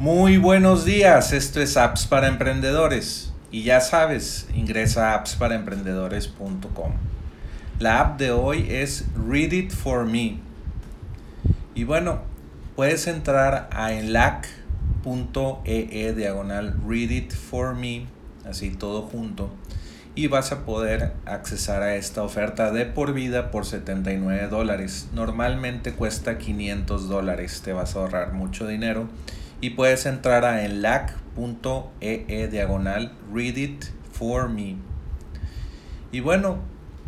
Muy buenos días, esto es Apps para Emprendedores y ya sabes, ingresa a appsparaemprendedores.com. La app de hoy es Read It For Me. Y bueno, puedes entrar a enlac.ee diagonal Read It For Me, así todo junto, y vas a poder accesar a esta oferta de por vida por 79 dólares. Normalmente cuesta 500 dólares, te vas a ahorrar mucho dinero y puedes entrar a enlac.ee diagonal read it for me. Y bueno,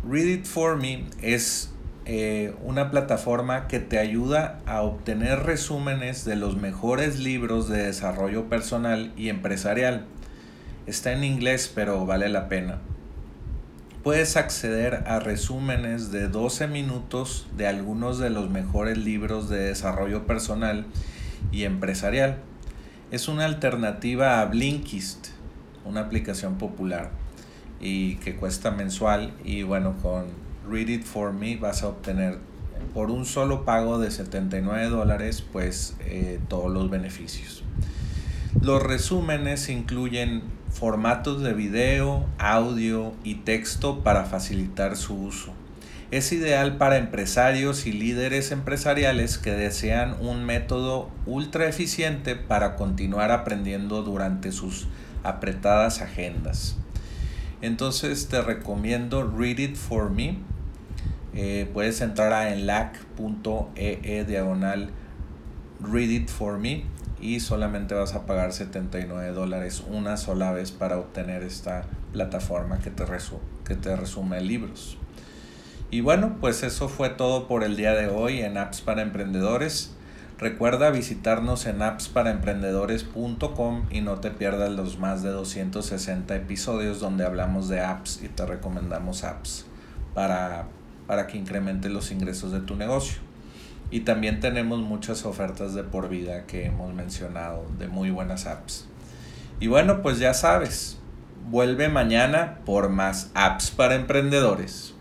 Read It For Me es eh, una plataforma que te ayuda a obtener resúmenes de los mejores libros de desarrollo personal y empresarial. Está en inglés, pero vale la pena. Puedes acceder a resúmenes de 12 minutos de algunos de los mejores libros de desarrollo personal y empresarial. Es una alternativa a Blinkist, una aplicación popular y que cuesta mensual y bueno, con Read It For Me vas a obtener por un solo pago de 79 dólares pues eh, todos los beneficios. Los resúmenes incluyen formatos de video, audio y texto para facilitar su uso es ideal para empresarios y líderes empresariales que desean un método ultra eficiente para continuar aprendiendo durante sus apretadas agendas. Entonces te recomiendo Read It For Me. Eh, puedes entrar a enlac.ee diagonal Read It For Me y solamente vas a pagar 79 dólares una sola vez para obtener esta plataforma que te, que te resume libros. Y bueno, pues eso fue todo por el día de hoy en Apps para Emprendedores. Recuerda visitarnos en appsparaemprendedores.com y no te pierdas los más de 260 episodios donde hablamos de apps y te recomendamos apps para, para que incremente los ingresos de tu negocio. Y también tenemos muchas ofertas de por vida que hemos mencionado de muy buenas apps. Y bueno, pues ya sabes, vuelve mañana por más apps para emprendedores.